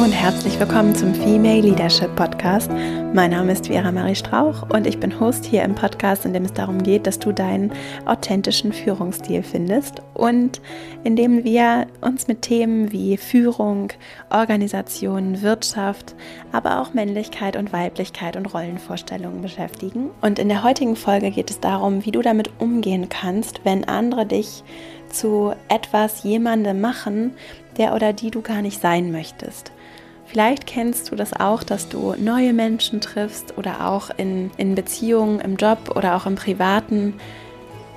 Und herzlich willkommen zum Female Leadership Podcast. Mein Name ist Vera Marie Strauch und ich bin Host hier im Podcast, in dem es darum geht, dass du deinen authentischen Führungsstil findest und in dem wir uns mit Themen wie Führung, Organisation, Wirtschaft, aber auch Männlichkeit und Weiblichkeit und Rollenvorstellungen beschäftigen. Und in der heutigen Folge geht es darum, wie du damit umgehen kannst, wenn andere dich zu etwas jemandem machen, der oder die du gar nicht sein möchtest. Vielleicht kennst du das auch, dass du neue Menschen triffst oder auch in, in Beziehungen, im Job oder auch im Privaten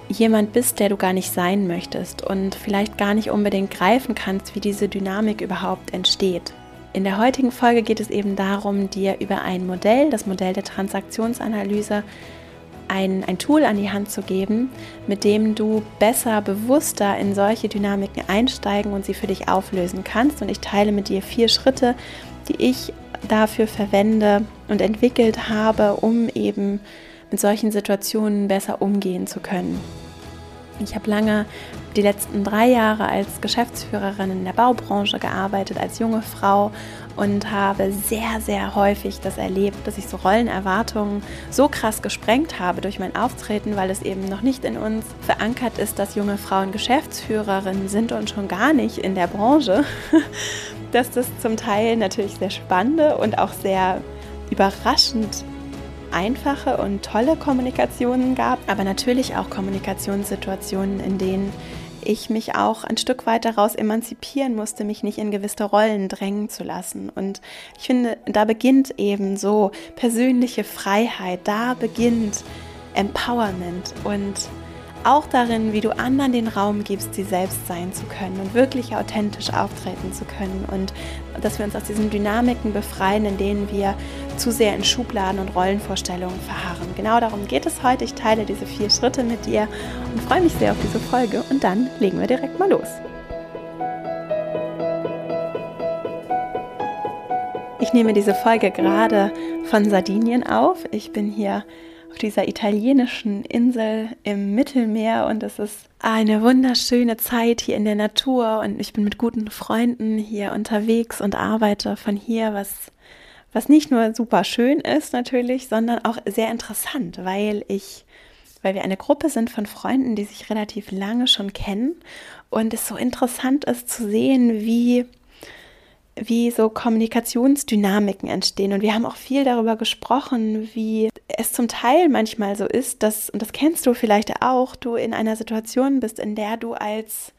jemand bist, der du gar nicht sein möchtest und vielleicht gar nicht unbedingt greifen kannst, wie diese Dynamik überhaupt entsteht. In der heutigen Folge geht es eben darum, dir über ein Modell, das Modell der Transaktionsanalyse, ein, ein Tool an die Hand zu geben, mit dem du besser, bewusster in solche Dynamiken einsteigen und sie für dich auflösen kannst. Und ich teile mit dir vier Schritte, die ich dafür verwende und entwickelt habe, um eben mit solchen Situationen besser umgehen zu können. Ich habe lange die letzten drei Jahre als Geschäftsführerin in der Baubranche gearbeitet, als junge Frau und habe sehr, sehr häufig das erlebt, dass ich so Rollenerwartungen so krass gesprengt habe durch mein Auftreten, weil es eben noch nicht in uns verankert ist, dass junge Frauen Geschäftsführerinnen sind und schon gar nicht in der Branche, dass das zum Teil natürlich sehr spannende und auch sehr überraschend einfache und tolle Kommunikationen gab, aber natürlich auch Kommunikationssituationen, in denen ich mich auch ein Stück weit daraus emanzipieren musste, mich nicht in gewisse Rollen drängen zu lassen. Und ich finde, da beginnt eben so persönliche Freiheit, da beginnt Empowerment und auch darin, wie du anderen den Raum gibst, sie selbst sein zu können und wirklich authentisch auftreten zu können und dass wir uns aus diesen Dynamiken befreien, in denen wir zu sehr in Schubladen und Rollenvorstellungen verharren. Genau darum geht es heute. Ich teile diese vier Schritte mit dir und freue mich sehr auf diese Folge und dann legen wir direkt mal los. Ich nehme diese Folge gerade von Sardinien auf. Ich bin hier auf dieser italienischen Insel im Mittelmeer und es ist eine wunderschöne Zeit hier in der Natur und ich bin mit guten Freunden hier unterwegs und arbeite von hier, was was nicht nur super schön ist natürlich, sondern auch sehr interessant, weil ich weil wir eine Gruppe sind von Freunden, die sich relativ lange schon kennen und es so interessant ist zu sehen, wie wie so Kommunikationsdynamiken entstehen. Und wir haben auch viel darüber gesprochen, wie es zum Teil manchmal so ist, dass, und das kennst du vielleicht auch, du in einer Situation bist, in der du als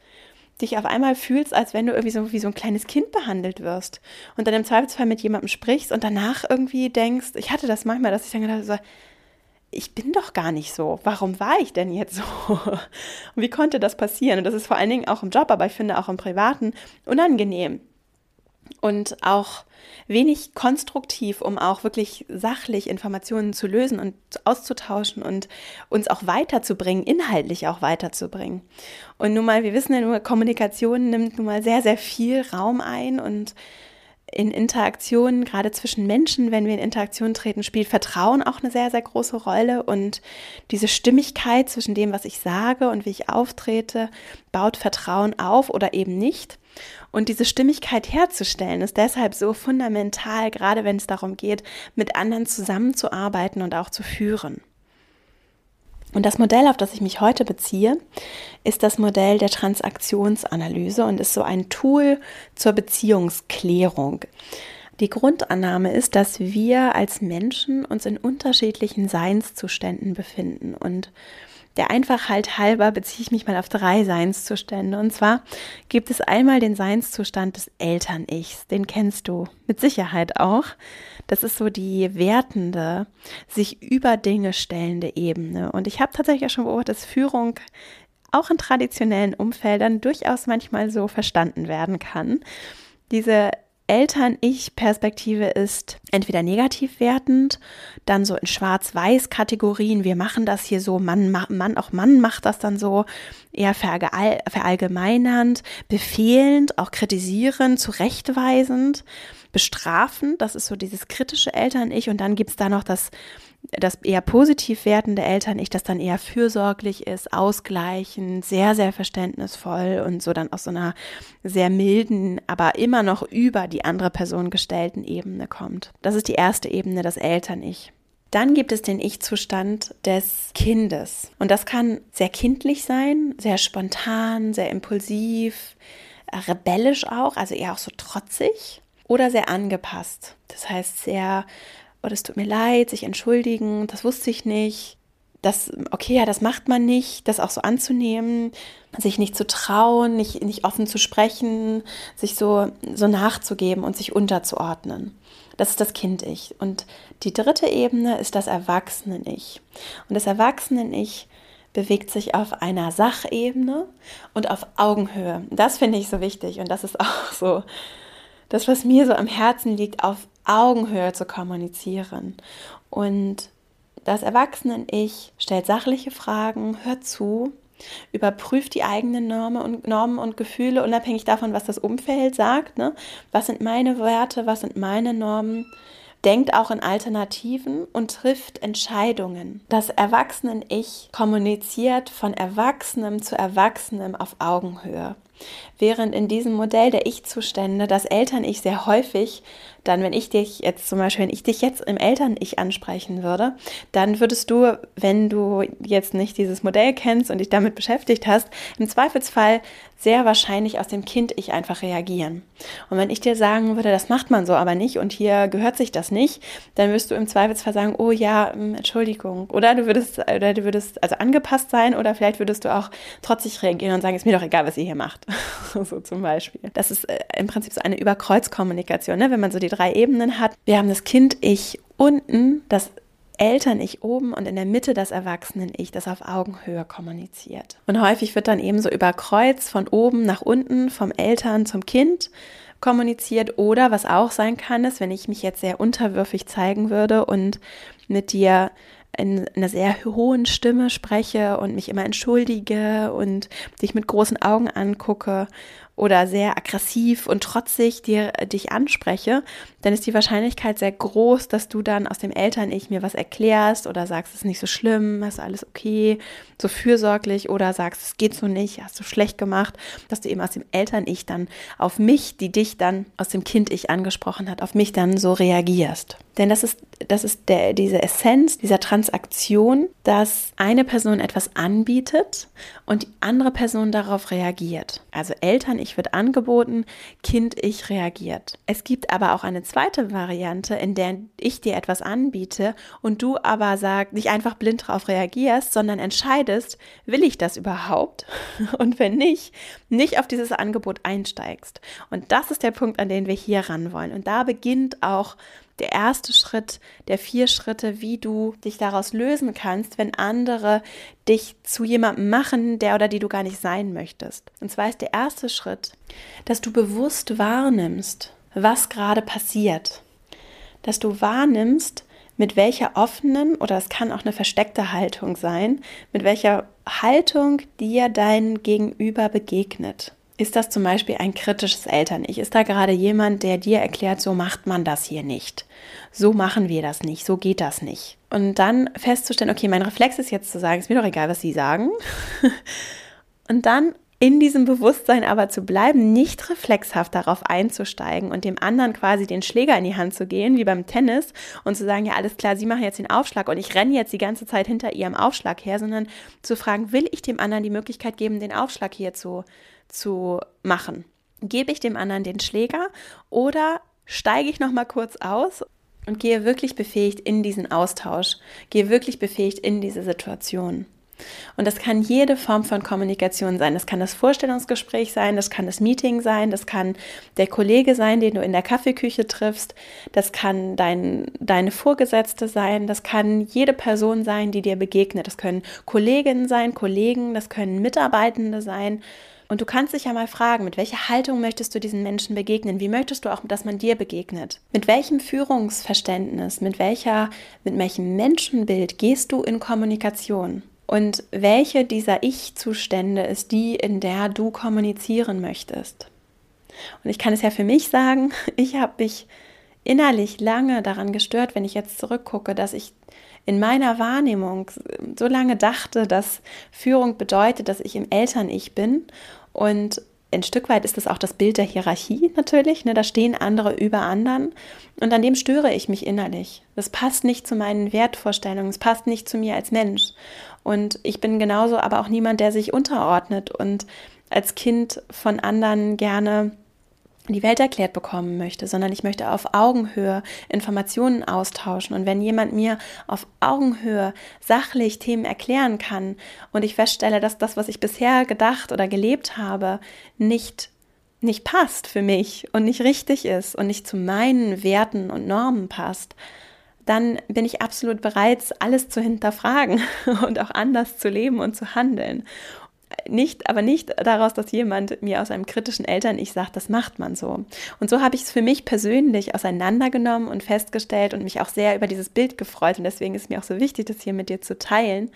dich auf einmal fühlst, als wenn du irgendwie so wie so ein kleines Kind behandelt wirst und dann im Zweifelsfall mit jemandem sprichst und danach irgendwie denkst, ich hatte das manchmal, dass ich dann gedacht habe, ich bin doch gar nicht so. Warum war ich denn jetzt so? Und wie konnte das passieren? Und das ist vor allen Dingen auch im Job, aber ich finde auch im Privaten unangenehm und auch wenig konstruktiv, um auch wirklich sachlich Informationen zu lösen und auszutauschen und uns auch weiterzubringen, inhaltlich auch weiterzubringen. Und nun mal, wir wissen ja nur, Kommunikation nimmt nun mal sehr, sehr viel Raum ein und in Interaktionen, gerade zwischen Menschen, wenn wir in Interaktion treten, spielt Vertrauen auch eine sehr, sehr große Rolle. Und diese Stimmigkeit zwischen dem, was ich sage und wie ich auftrete, baut Vertrauen auf oder eben nicht. Und diese Stimmigkeit herzustellen, ist deshalb so fundamental, gerade wenn es darum geht, mit anderen zusammenzuarbeiten und auch zu führen. Und das Modell, auf das ich mich heute beziehe, ist das Modell der Transaktionsanalyse und ist so ein Tool zur Beziehungsklärung. Die Grundannahme ist, dass wir als Menschen uns in unterschiedlichen Seinszuständen befinden und der Einfachheit halber beziehe ich mich mal auf drei Seinszustände. Und zwar gibt es einmal den Seinszustand des Eltern-Ichs. Den kennst du mit Sicherheit auch. Das ist so die wertende, sich über Dinge stellende Ebene. Und ich habe tatsächlich auch schon beobachtet, dass Führung auch in traditionellen Umfeldern durchaus manchmal so verstanden werden kann. Diese Eltern-Ich-Perspektive ist entweder negativ wertend, dann so in Schwarz-Weiß-Kategorien, wir machen das hier so, Mann, Mann, auch Mann macht das dann so, eher verallgemeinernd, befehlend, auch kritisierend, zurechtweisend, bestrafend, das ist so dieses kritische Eltern-Ich und dann gibt es da noch das das eher positiv wertende Eltern-Ich, das dann eher fürsorglich ist, ausgleichend, sehr, sehr verständnisvoll und so dann aus so einer sehr milden, aber immer noch über die andere Person gestellten Ebene kommt. Das ist die erste Ebene, das Eltern-Ich. Dann gibt es den Ich-Zustand des Kindes. Und das kann sehr kindlich sein, sehr spontan, sehr impulsiv, rebellisch auch, also eher auch so trotzig oder sehr angepasst. Das heißt sehr, oh, das tut mir leid, sich entschuldigen, das wusste ich nicht. Das, okay, ja, das macht man nicht, das auch so anzunehmen, sich nicht zu trauen, nicht, nicht offen zu sprechen, sich so, so nachzugeben und sich unterzuordnen. Das ist das Kind-Ich. Und die dritte Ebene ist das Erwachsenen-Ich. Und das Erwachsenen-Ich bewegt sich auf einer Sachebene und auf Augenhöhe. Das finde ich so wichtig und das ist auch so das, was mir so am Herzen liegt, auf Augenhöhe zu kommunizieren. Und das Erwachsenen-Ich stellt sachliche Fragen, hört zu, überprüft die eigenen Normen und, Normen und Gefühle, unabhängig davon, was das Umfeld sagt. Ne? Was sind meine Werte, was sind meine Normen? denkt auch in Alternativen und trifft Entscheidungen. Das Erwachsenen-Ich kommuniziert von Erwachsenem zu Erwachsenem auf Augenhöhe. Während in diesem Modell der Ich-Zustände das Eltern-Ich sehr häufig dann, wenn ich dich jetzt zum Beispiel, wenn ich dich jetzt im Eltern-Ich ansprechen würde, dann würdest du, wenn du jetzt nicht dieses Modell kennst und dich damit beschäftigt hast, im Zweifelsfall sehr wahrscheinlich aus dem Kind-Ich einfach reagieren. Und wenn ich dir sagen würde, das macht man so aber nicht und hier gehört sich das nicht, dann wirst du im Zweifelsfall sagen, oh ja, ähm, Entschuldigung. Oder du würdest, oder du würdest also angepasst sein oder vielleicht würdest du auch trotzig reagieren und sagen, ist mir doch egal, was ihr hier macht. so zum Beispiel. Das ist äh, im Prinzip so eine Überkreuzkommunikation, ne? wenn man so die drei Ebenen hat. Wir haben das Kind-Ich unten, das Eltern-Ich oben und in der Mitte das Erwachsenen-Ich, das auf Augenhöhe kommuniziert. Und häufig wird dann eben so über Kreuz von oben nach unten, vom Eltern zum Kind kommuniziert. Oder was auch sein kann, ist, wenn ich mich jetzt sehr unterwürfig zeigen würde und mit dir in einer sehr hohen Stimme spreche und mich immer entschuldige und dich mit großen Augen angucke oder sehr aggressiv und trotzig dir, dich anspreche, dann ist die Wahrscheinlichkeit sehr groß, dass du dann aus dem Eltern-Ich mir was erklärst oder sagst, es ist nicht so schlimm, ist alles okay, so fürsorglich oder sagst, es geht so nicht, hast du schlecht gemacht, dass du eben aus dem Eltern-Ich dann auf mich, die dich dann aus dem Kind-Ich angesprochen hat, auf mich dann so reagierst. Denn das ist, das ist der, diese Essenz dieser Transaktion, dass eine Person etwas anbietet und die andere Person darauf reagiert. Also Eltern-Ich wird angeboten, Kind-Ich reagiert. Es gibt aber auch eine zweite Variante, in der ich dir etwas anbiete und du aber sag, nicht einfach blind darauf reagierst, sondern entscheidest, will ich das überhaupt? Und wenn nicht, nicht auf dieses Angebot einsteigst. Und das ist der Punkt, an den wir hier ran wollen. Und da beginnt auch der erste Schritt der vier Schritte, wie du dich daraus lösen kannst, wenn andere dich zu jemandem machen, der oder die du gar nicht sein möchtest. Und zwar ist der erste Schritt, dass du bewusst wahrnimmst, was gerade passiert. Dass du wahrnimmst, mit welcher offenen oder es kann auch eine versteckte Haltung sein, mit welcher Haltung dir dein Gegenüber begegnet. Ist das zum Beispiel ein kritisches Eltern-Ich? Ist da gerade jemand, der dir erklärt, so macht man das hier nicht? So machen wir das nicht, so geht das nicht. Und dann festzustellen, okay, mein Reflex ist jetzt zu sagen, ist mir doch egal, was Sie sagen. Und dann in diesem Bewusstsein aber zu bleiben, nicht reflexhaft darauf einzusteigen und dem anderen quasi den Schläger in die Hand zu gehen, wie beim Tennis, und zu sagen, ja, alles klar, Sie machen jetzt den Aufschlag und ich renne jetzt die ganze Zeit hinter Ihrem Aufschlag her, sondern zu fragen, will ich dem anderen die Möglichkeit geben, den Aufschlag hier zu, zu machen. Gebe ich dem anderen den Schläger oder steige ich noch mal kurz aus und gehe wirklich befähigt in diesen Austausch, gehe wirklich befähigt in diese Situation. Und das kann jede Form von Kommunikation sein. Das kann das Vorstellungsgespräch sein, das kann das Meeting sein, das kann der Kollege sein, den du in der Kaffeeküche triffst, das kann dein, deine Vorgesetzte sein, das kann jede Person sein, die dir begegnet. Das können Kolleginnen sein, Kollegen, das können Mitarbeitende sein. Und du kannst dich ja mal fragen, mit welcher Haltung möchtest du diesen Menschen begegnen? Wie möchtest du auch, dass man dir begegnet? Mit welchem Führungsverständnis, mit welcher, mit welchem Menschenbild gehst du in Kommunikation? Und welche dieser Ich-Zustände ist die, in der du kommunizieren möchtest? Und ich kann es ja für mich sagen, ich habe mich innerlich lange daran gestört, wenn ich jetzt zurückgucke, dass ich in meiner Wahrnehmung so lange dachte, dass Führung bedeutet, dass ich im Eltern-Ich bin und ein Stück weit ist es auch das Bild der Hierarchie natürlich. Ne? Da stehen andere über anderen und an dem störe ich mich innerlich. Das passt nicht zu meinen Wertvorstellungen, es passt nicht zu mir als Mensch. Und ich bin genauso aber auch niemand, der sich unterordnet und als Kind von anderen gerne die Welt erklärt bekommen möchte, sondern ich möchte auf Augenhöhe Informationen austauschen. Und wenn jemand mir auf Augenhöhe sachlich Themen erklären kann und ich feststelle, dass das, was ich bisher gedacht oder gelebt habe, nicht nicht passt für mich und nicht richtig ist und nicht zu meinen Werten und Normen passt, dann bin ich absolut bereit, alles zu hinterfragen und auch anders zu leben und zu handeln nicht, aber nicht daraus, dass jemand mir aus einem kritischen Eltern-Ich sagt, das macht man so. Und so habe ich es für mich persönlich auseinandergenommen und festgestellt und mich auch sehr über dieses Bild gefreut. Und deswegen ist mir auch so wichtig, das hier mit dir zu teilen.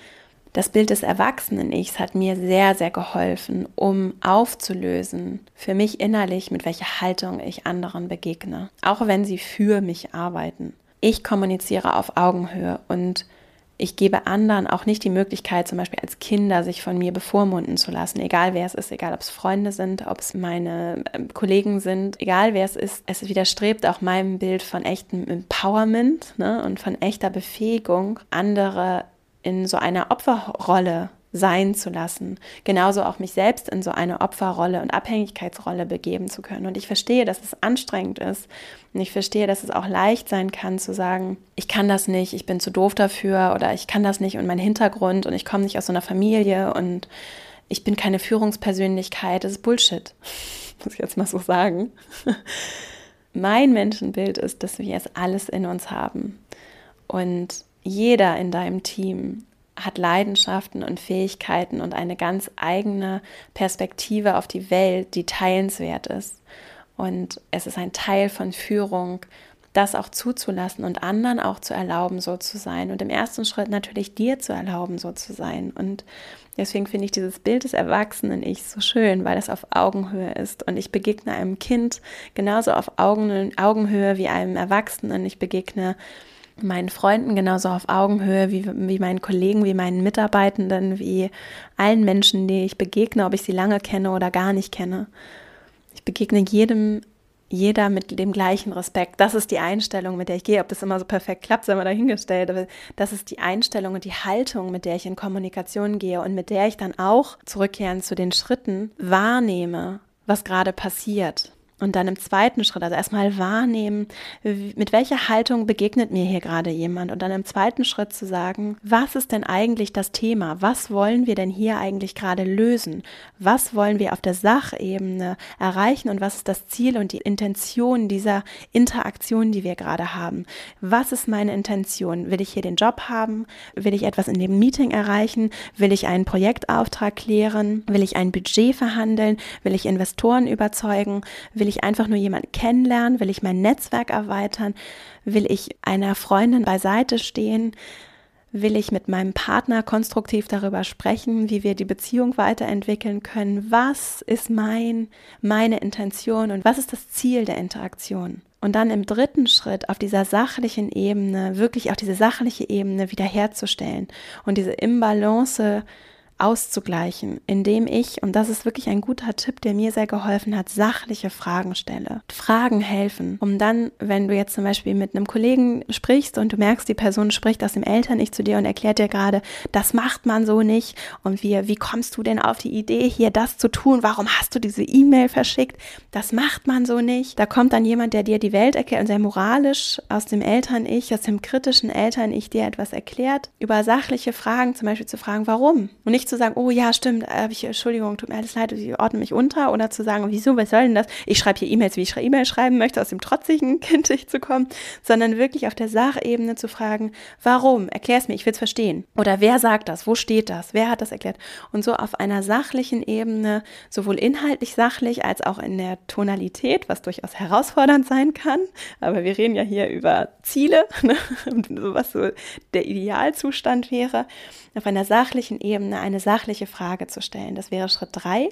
Das Bild des Erwachsenen-Ichs hat mir sehr, sehr geholfen, um aufzulösen, für mich innerlich, mit welcher Haltung ich anderen begegne. Auch wenn sie für mich arbeiten. Ich kommuniziere auf Augenhöhe und ich gebe anderen auch nicht die Möglichkeit, zum Beispiel als Kinder sich von mir bevormunden zu lassen, egal wer es ist, egal ob es Freunde sind, ob es meine ähm, Kollegen sind, egal wer es ist. Es widerstrebt auch meinem Bild von echtem Empowerment ne, und von echter Befähigung, andere in so einer Opferrolle sein zu lassen. Genauso auch mich selbst in so eine Opferrolle und Abhängigkeitsrolle begeben zu können. Und ich verstehe, dass es anstrengend ist. Und ich verstehe, dass es auch leicht sein kann zu sagen, ich kann das nicht, ich bin zu doof dafür oder ich kann das nicht und mein Hintergrund und ich komme nicht aus so einer Familie und ich bin keine Führungspersönlichkeit. Das ist Bullshit. Muss ich jetzt mal so sagen. mein Menschenbild ist, dass wir es alles in uns haben. Und jeder in deinem Team hat Leidenschaften und Fähigkeiten und eine ganz eigene Perspektive auf die Welt, die teilenswert ist. Und es ist ein Teil von Führung, das auch zuzulassen und anderen auch zu erlauben, so zu sein. Und im ersten Schritt natürlich dir zu erlauben, so zu sein. Und deswegen finde ich dieses Bild des Erwachsenen-Ich so schön, weil es auf Augenhöhe ist. Und ich begegne einem Kind genauso auf Augenhöhe wie einem Erwachsenen. Ich begegne meinen Freunden genauso auf Augenhöhe wie, wie meinen Kollegen, wie meinen Mitarbeitenden, wie allen Menschen, die ich begegne, ob ich sie lange kenne oder gar nicht kenne. Ich begegne jedem, jeder mit dem gleichen Respekt. Das ist die Einstellung, mit der ich gehe. Ob das immer so perfekt klappt, sei mal dahingestellt. Aber das ist die Einstellung und die Haltung, mit der ich in Kommunikation gehe und mit der ich dann auch zurückkehren zu den Schritten wahrnehme, was gerade passiert. Und dann im zweiten Schritt, also erstmal wahrnehmen, mit welcher Haltung begegnet mir hier gerade jemand. Und dann im zweiten Schritt zu sagen, was ist denn eigentlich das Thema? Was wollen wir denn hier eigentlich gerade lösen? Was wollen wir auf der Sachebene erreichen? Und was ist das Ziel und die Intention dieser Interaktion, die wir gerade haben? Was ist meine Intention? Will ich hier den Job haben? Will ich etwas in dem Meeting erreichen? Will ich einen Projektauftrag klären? Will ich ein Budget verhandeln? Will ich Investoren überzeugen? Will ich einfach nur jemanden kennenlernen? Will ich mein Netzwerk erweitern? Will ich einer Freundin beiseite stehen? Will ich mit meinem Partner konstruktiv darüber sprechen, wie wir die Beziehung weiterentwickeln können? Was ist mein, meine Intention und was ist das Ziel der Interaktion? Und dann im dritten Schritt auf dieser sachlichen Ebene, wirklich auch diese sachliche Ebene wiederherzustellen und diese Imbalance auszugleichen, indem ich, und das ist wirklich ein guter Tipp, der mir sehr geholfen hat, sachliche Fragen stelle. Fragen helfen, um dann, wenn du jetzt zum Beispiel mit einem Kollegen sprichst und du merkst, die Person spricht aus dem Eltern-Ich zu dir und erklärt dir gerade, das macht man so nicht und wie, wie kommst du denn auf die Idee, hier das zu tun? Warum hast du diese E-Mail verschickt? Das macht man so nicht. Da kommt dann jemand, der dir die Welt erklärt und sehr moralisch aus dem Eltern-Ich, aus dem kritischen Eltern-Ich dir etwas erklärt, über sachliche Fragen zum Beispiel zu fragen, warum? Und nicht zu sagen, oh ja, stimmt, äh, ich, Entschuldigung, tut mir alles leid, ich ordne mich unter. Oder zu sagen, wieso, was soll denn das? Ich schreibe hier E-Mails, wie ich E-Mails schreiben möchte, aus dem trotzigen Kind zu kommen, sondern wirklich auf der Sachebene zu fragen, warum? Erklär es mir, ich will es verstehen. Oder wer sagt das? Wo steht das? Wer hat das erklärt? Und so auf einer sachlichen Ebene, sowohl inhaltlich sachlich als auch in der Tonalität, was durchaus herausfordernd sein kann. Aber wir reden ja hier über Ziele, ne? was so der Idealzustand wäre auf einer sachlichen Ebene eine sachliche Frage zu stellen. Das wäre Schritt drei.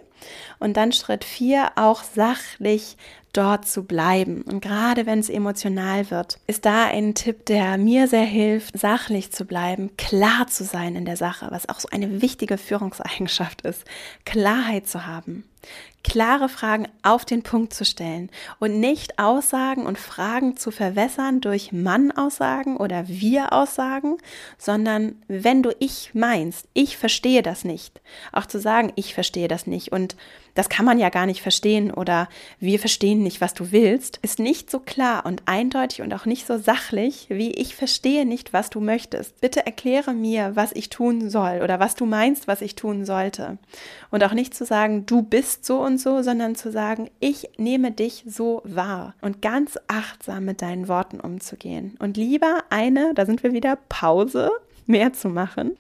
Und dann Schritt vier, auch sachlich dort zu bleiben. Und gerade wenn es emotional wird, ist da ein Tipp, der mir sehr hilft, sachlich zu bleiben, klar zu sein in der Sache, was auch so eine wichtige Führungseigenschaft ist, Klarheit zu haben klare Fragen auf den Punkt zu stellen und nicht Aussagen und Fragen zu verwässern durch Mann-Aussagen oder Wir-Aussagen, sondern wenn du ich meinst, ich verstehe das nicht, auch zu sagen, ich verstehe das nicht und das kann man ja gar nicht verstehen oder wir verstehen nicht, was du willst, ist nicht so klar und eindeutig und auch nicht so sachlich, wie ich verstehe nicht, was du möchtest. Bitte erkläre mir, was ich tun soll oder was du meinst, was ich tun sollte. Und auch nicht zu sagen, du bist so und so, sondern zu sagen, ich nehme dich so wahr und ganz achtsam mit deinen Worten umzugehen. Und lieber eine, da sind wir wieder, Pause mehr zu machen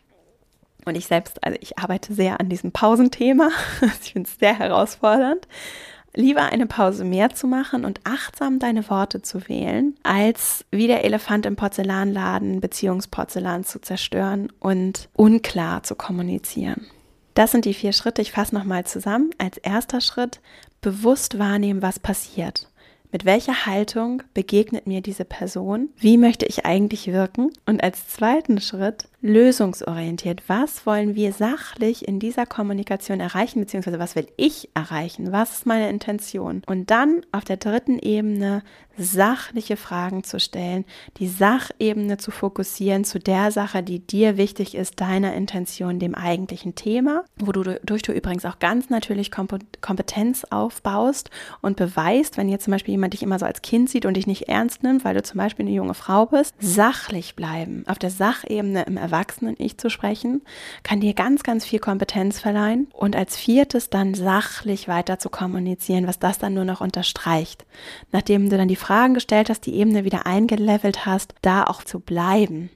und ich selbst, also ich arbeite sehr an diesem Pausenthema. ich finde es sehr herausfordernd. Lieber eine Pause mehr zu machen und achtsam deine Worte zu wählen, als wie der Elefant im Porzellanladen Beziehungsporzellan zu zerstören und unklar zu kommunizieren. Das sind die vier Schritte. Ich fasse nochmal zusammen. Als erster Schritt bewusst wahrnehmen, was passiert. Mit welcher Haltung begegnet mir diese Person? Wie möchte ich eigentlich wirken? Und als zweiten Schritt lösungsorientiert. Was wollen wir sachlich in dieser Kommunikation erreichen, beziehungsweise was will ich erreichen? Was ist meine Intention? Und dann auf der dritten Ebene sachliche Fragen zu stellen, die Sachebene zu fokussieren zu der Sache, die dir wichtig ist, deiner Intention, dem eigentlichen Thema, wo du übrigens auch ganz natürlich Kompetenz aufbaust und beweist, wenn jetzt zum Beispiel jemand dich immer so als Kind sieht und dich nicht ernst nimmt, weil du zum Beispiel eine junge Frau bist, sachlich bleiben, auf der Sachebene im Erwachsenen-Ich zu sprechen, kann dir ganz, ganz viel Kompetenz verleihen und als viertes dann sachlich weiter zu kommunizieren, was das dann nur noch unterstreicht. Nachdem du dann die Fragen gestellt hast, die Ebene wieder eingelevelt hast, da auch zu bleiben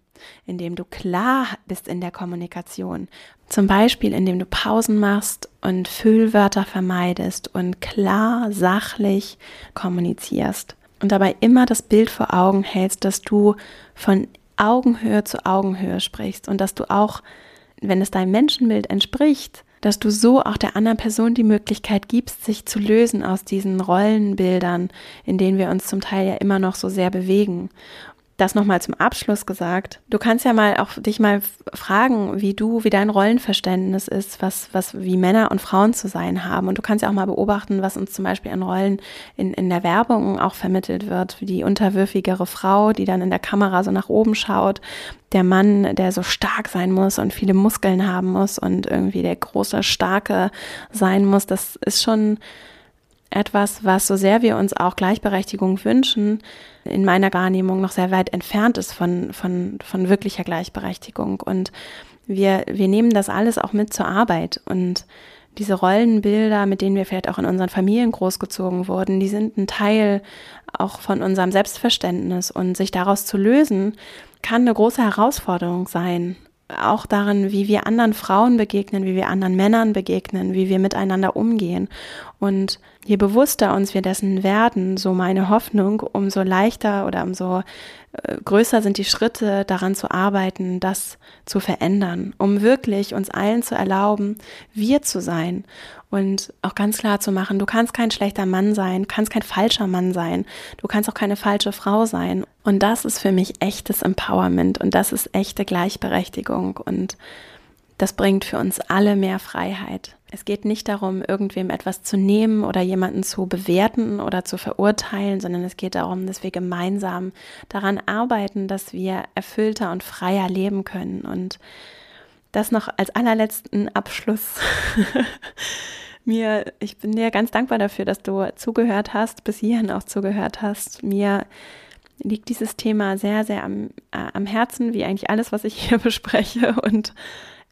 indem du klar bist in der Kommunikation. Zum Beispiel, indem du Pausen machst und Füllwörter vermeidest und klar, sachlich kommunizierst. Und dabei immer das Bild vor Augen hältst, dass du von Augenhöhe zu Augenhöhe sprichst und dass du auch, wenn es deinem Menschenbild entspricht, dass du so auch der anderen Person die Möglichkeit gibst, sich zu lösen aus diesen Rollenbildern, in denen wir uns zum Teil ja immer noch so sehr bewegen das nochmal zum Abschluss gesagt. Du kannst ja mal auch dich mal fragen, wie du, wie dein Rollenverständnis ist, was, was, wie Männer und Frauen zu sein haben. Und du kannst ja auch mal beobachten, was uns zum Beispiel an Rollen in, in der Werbung auch vermittelt wird. Die unterwürfigere Frau, die dann in der Kamera so nach oben schaut. Der Mann, der so stark sein muss und viele Muskeln haben muss und irgendwie der große, starke sein muss. Das ist schon etwas, was so sehr wir uns auch Gleichberechtigung wünschen, in meiner Wahrnehmung noch sehr weit entfernt ist von, von, von wirklicher Gleichberechtigung. Und wir, wir nehmen das alles auch mit zur Arbeit. Und diese Rollenbilder, mit denen wir vielleicht auch in unseren Familien großgezogen wurden, die sind ein Teil auch von unserem Selbstverständnis. Und sich daraus zu lösen, kann eine große Herausforderung sein auch darin, wie wir anderen Frauen begegnen, wie wir anderen Männern begegnen, wie wir miteinander umgehen. Und je bewusster uns wir dessen werden, so meine Hoffnung, umso leichter oder umso äh, größer sind die Schritte daran zu arbeiten, das zu verändern, um wirklich uns allen zu erlauben, wir zu sein und auch ganz klar zu machen, du kannst kein schlechter Mann sein, kannst kein falscher Mann sein, du kannst auch keine falsche Frau sein. Und das ist für mich echtes Empowerment und das ist echte Gleichberechtigung und das bringt für uns alle mehr Freiheit. Es geht nicht darum, irgendwem etwas zu nehmen oder jemanden zu bewerten oder zu verurteilen, sondern es geht darum, dass wir gemeinsam daran arbeiten, dass wir erfüllter und freier leben können. Und das noch als allerletzten Abschluss. Mir, ich bin dir ganz dankbar dafür, dass du zugehört hast, bis hierhin auch zugehört hast. Mir liegt dieses Thema sehr, sehr am, äh, am Herzen, wie eigentlich alles, was ich hier bespreche. Und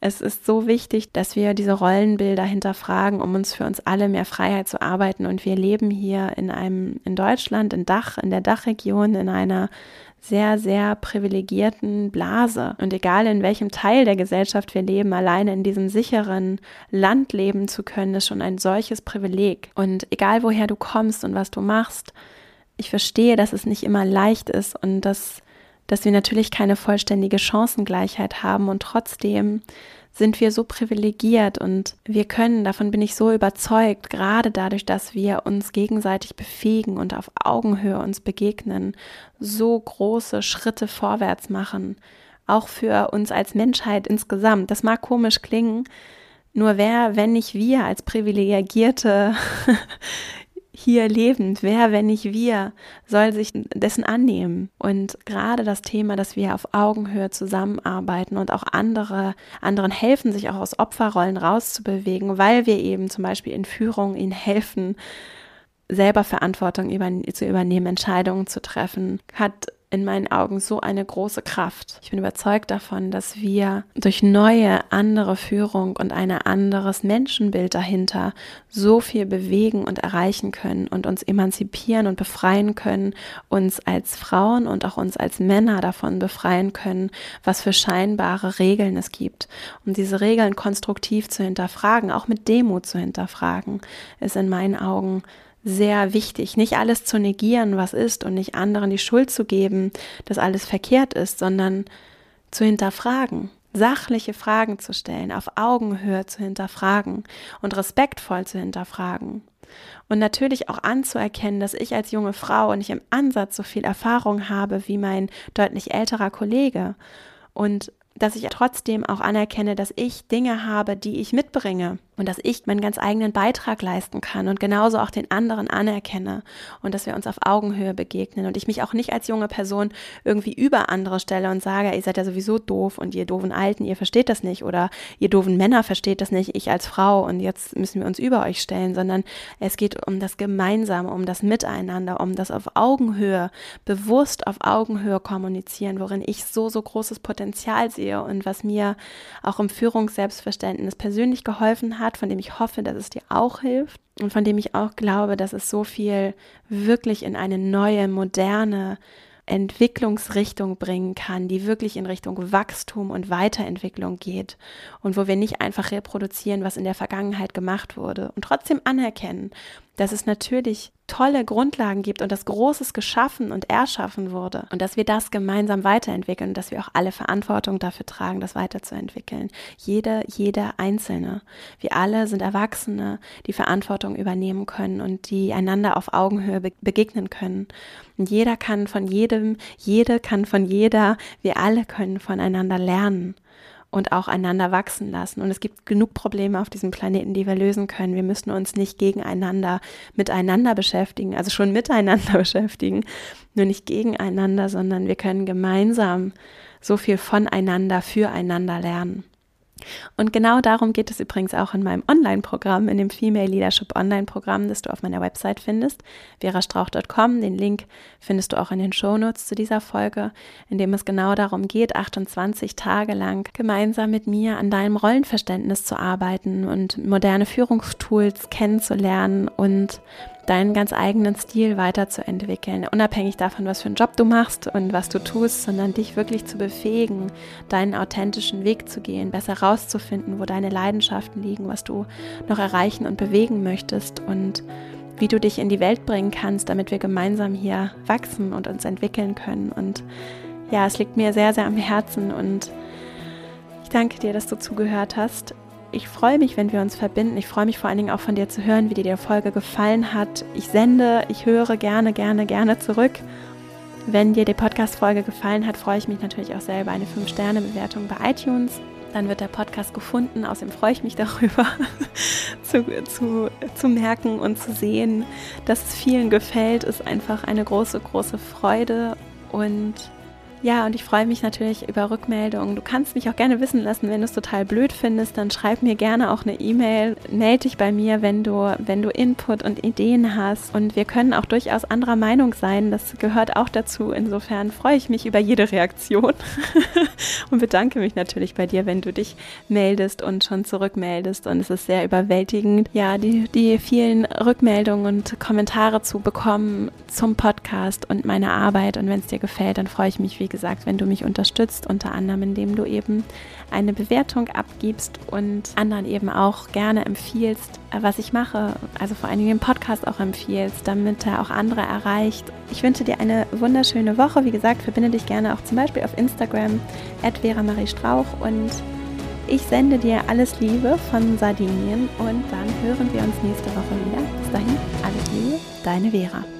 es ist so wichtig, dass wir diese Rollenbilder hinterfragen, um uns für uns alle mehr Freiheit zu arbeiten. Und wir leben hier in einem, in Deutschland, in Dach, in der Dachregion, in einer sehr, sehr privilegierten Blase. Und egal in welchem Teil der Gesellschaft wir leben, alleine in diesem sicheren Land leben zu können, ist schon ein solches Privileg. Und egal woher du kommst und was du machst, ich verstehe, dass es nicht immer leicht ist und dass, dass wir natürlich keine vollständige Chancengleichheit haben und trotzdem sind wir so privilegiert und wir können, davon bin ich so überzeugt, gerade dadurch, dass wir uns gegenseitig befähigen und auf Augenhöhe uns begegnen, so große Schritte vorwärts machen, auch für uns als Menschheit insgesamt. Das mag komisch klingen, nur wer, wenn nicht wir als privilegierte hier lebend, wer, wenn nicht wir, soll sich dessen annehmen. Und gerade das Thema, dass wir auf Augenhöhe zusammenarbeiten und auch andere, anderen helfen, sich auch aus Opferrollen rauszubewegen, weil wir eben zum Beispiel in Führung ihnen helfen, selber Verantwortung über, zu übernehmen, Entscheidungen zu treffen, hat in meinen Augen so eine große Kraft. Ich bin überzeugt davon, dass wir durch neue, andere Führung und ein anderes Menschenbild dahinter so viel bewegen und erreichen können und uns emanzipieren und befreien können, uns als Frauen und auch uns als Männer davon befreien können, was für scheinbare Regeln es gibt. Und diese Regeln konstruktiv zu hinterfragen, auch mit Demut zu hinterfragen, ist in meinen Augen sehr wichtig, nicht alles zu negieren, was ist und nicht anderen die Schuld zu geben, dass alles verkehrt ist, sondern zu hinterfragen, sachliche Fragen zu stellen, auf Augenhöhe zu hinterfragen und respektvoll zu hinterfragen. Und natürlich auch anzuerkennen, dass ich als junge Frau nicht im Ansatz so viel Erfahrung habe wie mein deutlich älterer Kollege. Und dass ich trotzdem auch anerkenne, dass ich Dinge habe, die ich mitbringe und dass ich meinen ganz eigenen Beitrag leisten kann und genauso auch den anderen anerkenne und dass wir uns auf Augenhöhe begegnen und ich mich auch nicht als junge Person irgendwie über andere stelle und sage, ihr seid ja sowieso doof und ihr doofen Alten, ihr versteht das nicht oder ihr doofen Männer versteht das nicht, ich als Frau und jetzt müssen wir uns über euch stellen, sondern es geht um das Gemeinsame, um das Miteinander, um das auf Augenhöhe, bewusst auf Augenhöhe kommunizieren, worin ich so, so großes Potenzial sehe und was mir auch im Führungsselbstverständnis persönlich geholfen hat, von dem ich hoffe, dass es dir auch hilft und von dem ich auch glaube, dass es so viel wirklich in eine neue, moderne Entwicklungsrichtung bringen kann, die wirklich in Richtung Wachstum und Weiterentwicklung geht und wo wir nicht einfach reproduzieren, was in der Vergangenheit gemacht wurde und trotzdem anerkennen, dass es natürlich tolle Grundlagen gibt und dass Großes geschaffen und erschaffen wurde und dass wir das gemeinsam weiterentwickeln und dass wir auch alle Verantwortung dafür tragen, das weiterzuentwickeln. Jede, jeder Einzelne. Wir alle sind Erwachsene, die Verantwortung übernehmen können und die einander auf Augenhöhe be begegnen können. Und jeder kann von jedem, jede kann von jeder, wir alle können voneinander lernen und auch einander wachsen lassen. Und es gibt genug Probleme auf diesem Planeten, die wir lösen können. Wir müssen uns nicht gegeneinander, miteinander beschäftigen, also schon miteinander beschäftigen, nur nicht gegeneinander, sondern wir können gemeinsam so viel voneinander, füreinander lernen. Und genau darum geht es übrigens auch in meinem Online-Programm, in dem Female Leadership Online-Programm, das du auf meiner Website findest, verastrauch.com. Den Link findest du auch in den Shownotes zu dieser Folge, in dem es genau darum geht, 28 Tage lang gemeinsam mit mir an deinem Rollenverständnis zu arbeiten und moderne Führungstools kennenzulernen und deinen ganz eigenen Stil weiterzuentwickeln, unabhängig davon, was für einen Job du machst und was du tust, sondern dich wirklich zu befähigen, deinen authentischen Weg zu gehen, besser rauszufinden, wo deine Leidenschaften liegen, was du noch erreichen und bewegen möchtest und wie du dich in die Welt bringen kannst, damit wir gemeinsam hier wachsen und uns entwickeln können. Und ja, es liegt mir sehr, sehr am Herzen und ich danke dir, dass du zugehört hast ich freue mich, wenn wir uns verbinden. Ich freue mich vor allen Dingen auch von dir zu hören, wie dir die Folge gefallen hat. Ich sende, ich höre gerne, gerne, gerne zurück. Wenn dir die Podcast-Folge gefallen hat, freue ich mich natürlich auch selber eine 5-Sterne-Bewertung bei iTunes. Dann wird der Podcast gefunden. Außerdem freue ich mich darüber, zu, zu, zu merken und zu sehen, dass es vielen gefällt. Ist einfach eine große, große Freude. Und ja, und ich freue mich natürlich über Rückmeldungen. Du kannst mich auch gerne wissen lassen, wenn du es total blöd findest, dann schreib mir gerne auch eine E-Mail. Melde dich bei mir, wenn du, wenn du Input und Ideen hast. Und wir können auch durchaus anderer Meinung sein. Das gehört auch dazu. Insofern freue ich mich über jede Reaktion und bedanke mich natürlich bei dir, wenn du dich meldest und schon zurückmeldest. Und es ist sehr überwältigend, ja, die, die vielen Rückmeldungen und Kommentare zu bekommen zum Podcast und meiner Arbeit. Und wenn es dir gefällt, dann freue ich mich, wie gesagt, wenn du mich unterstützt, unter anderem indem du eben eine Bewertung abgibst und anderen eben auch gerne empfiehlst, was ich mache, also vor allen Dingen den Podcast auch empfiehlst, damit er auch andere erreicht. Ich wünsche dir eine wunderschöne Woche. Wie gesagt, verbinde dich gerne auch zum Beispiel auf Instagram, Marie Strauch und Ich sende dir alles Liebe von Sardinien und dann hören wir uns nächste Woche wieder. Bis dahin, alles Liebe, deine Vera.